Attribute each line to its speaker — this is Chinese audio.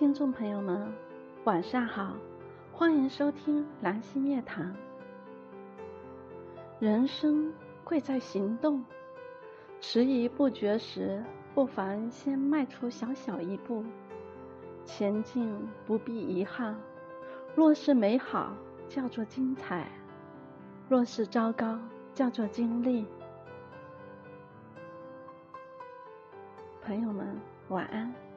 Speaker 1: 听众朋友们晚上好欢迎收听兰溪夜谈人生贵在行动迟疑不决时不妨先迈出小小一步前进不必遗憾。若是美好叫做精彩若是糟糕叫做经历。朋友们晚安。